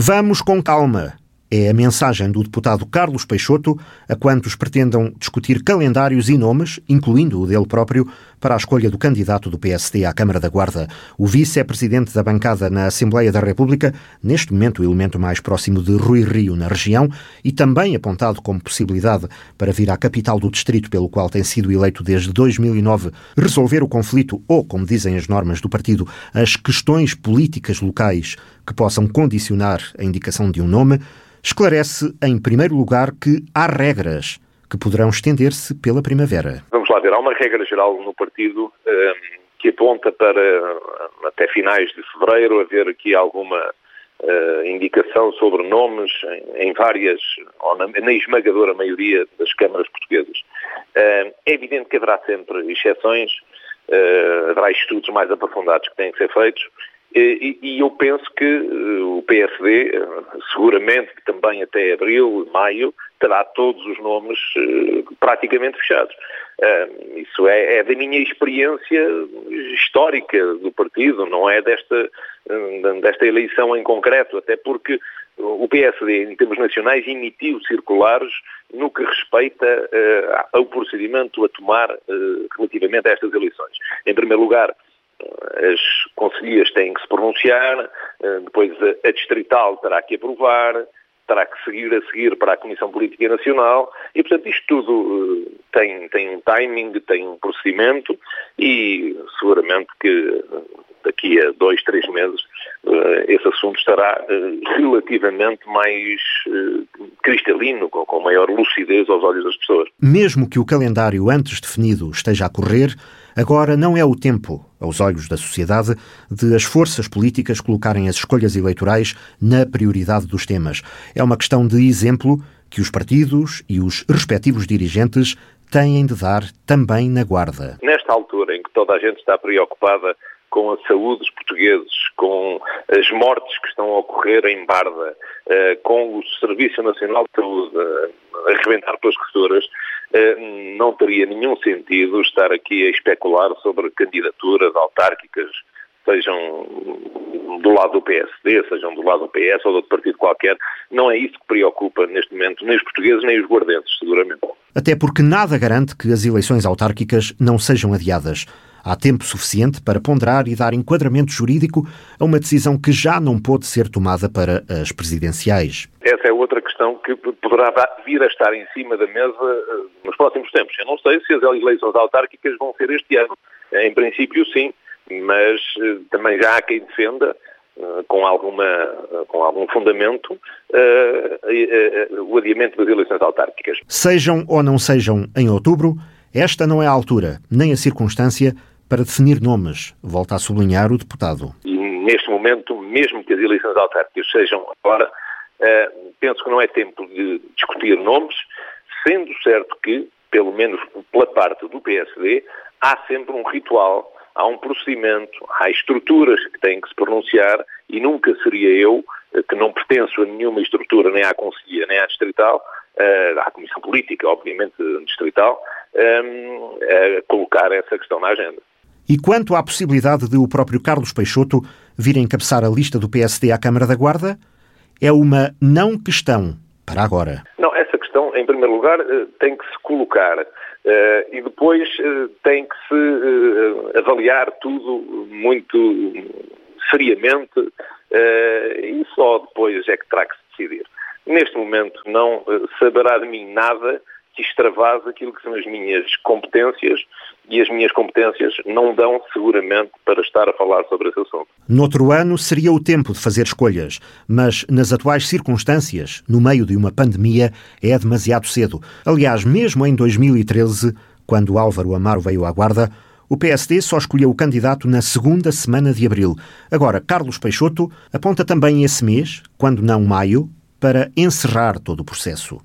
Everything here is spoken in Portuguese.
Vamos com calma. É a mensagem do deputado Carlos Peixoto a quantos pretendam discutir calendários e nomes, incluindo o dele próprio, para a escolha do candidato do PSD à Câmara da Guarda. O vice é presidente da bancada na Assembleia da República, neste momento o elemento mais próximo de Rui Rio na região e também apontado como possibilidade para vir à capital do distrito pelo qual tem sido eleito desde 2009, resolver o conflito ou, como dizem as normas do partido, as questões políticas locais que possam condicionar a indicação de um nome esclarece, em primeiro lugar, que há regras que poderão estender-se pela primavera. Vamos lá ver, há uma regra geral no partido um, que aponta para até finais de fevereiro haver aqui alguma uh, indicação sobre nomes em, em várias, ou na, na, esmagadora maioria das câmaras portuguesas. Uh, é evidente que haverá sempre exceções, uh, haverá estudos mais aprofundados que têm que ser feitos, e, e, eu penso que o PSD, seguramente também até abril, maio, terá todos os nomes uh, praticamente fechados. Uh, isso é, é, da minha experiência histórica do partido, não é desta, uh, desta eleição em concreto, até porque o PSD, em termos nacionais, emitiu circulares no que respeita ao procedimento a tomar relativamente a estas eleições. Em primeiro lugar, as conselhias têm que se pronunciar, depois a distrital terá que aprovar, terá que seguir a seguir para a Comissão Política Nacional e, portanto, isto tudo uh, tem, tem um timing, tem um procedimento e seguramente que daqui a dois, três meses uh, esse assunto estará uh, relativamente mais cristalino, com, com maior lucidez aos olhos das pessoas. Mesmo que o calendário antes definido esteja a correr, Agora não é o tempo, aos olhos da sociedade, de as forças políticas colocarem as escolhas eleitorais na prioridade dos temas. É uma questão de exemplo que os partidos e os respectivos dirigentes têm de dar também na guarda. Nesta altura em que toda a gente está preocupada com a saúde dos portugueses, com as mortes que estão a ocorrer em Barda, eh, com o Serviço Nacional de Saúde a arrebentar pelas costuras, eh, não teria nenhum sentido estar aqui a especular sobre candidaturas autárquicas, sejam do lado do PSD, sejam do lado do PS ou de outro partido qualquer. Não é isso que preocupa neste momento nem os portugueses nem os guardenses, seguramente. Até porque nada garante que as eleições autárquicas não sejam adiadas. Há tempo suficiente para ponderar e dar enquadramento jurídico a uma decisão que já não pôde ser tomada para as presidenciais. Essa é outra questão que poderá vir a estar em cima da mesa eh, nos próximos tempos. Eu não sei se as eleições autárquicas vão ser este ano. Em princípio, sim, mas eh, também já há quem defenda eh, com, alguma, com algum fundamento, uh, uh, o adiamento das eleições autárquicas. Sejam ou não sejam em outubro, esta não é a altura, nem a circunstância para definir nomes, volta a sublinhar o deputado. E neste momento, mesmo que as eleições autárquicas sejam agora, uh, penso que não é tempo de discutir nomes, sendo certo que, pelo menos pela parte do PSD, há sempre um ritual, há um procedimento, há estruturas que têm que se pronunciar e nunca seria eu, eh, que não pertenço a nenhuma estrutura, nem à Conselhia, nem à Distrital, uh, à Comissão Política, obviamente, Distrital, um, a colocar essa questão na agenda. E quanto à possibilidade de o próprio Carlos Peixoto vir a encabeçar a lista do PSD à Câmara da Guarda, é uma não questão para agora. Não, essa questão, em primeiro lugar, eh, tem que se colocar Uh, e depois uh, tem que se uh, avaliar tudo muito seriamente e só depois é que terá que se decidir. Neste momento não saberá de mim nada extravase aquilo que são as minhas competências e as minhas competências não dão seguramente para estar a falar sobre esse assunto. Noutro ano seria o tempo de fazer escolhas, mas nas atuais circunstâncias, no meio de uma pandemia, é demasiado cedo. Aliás, mesmo em 2013, quando Álvaro Amaro veio à Guarda, o PSD só escolheu o candidato na segunda semana de abril. Agora, Carlos Peixoto aponta também esse mês, quando não maio, para encerrar todo o processo.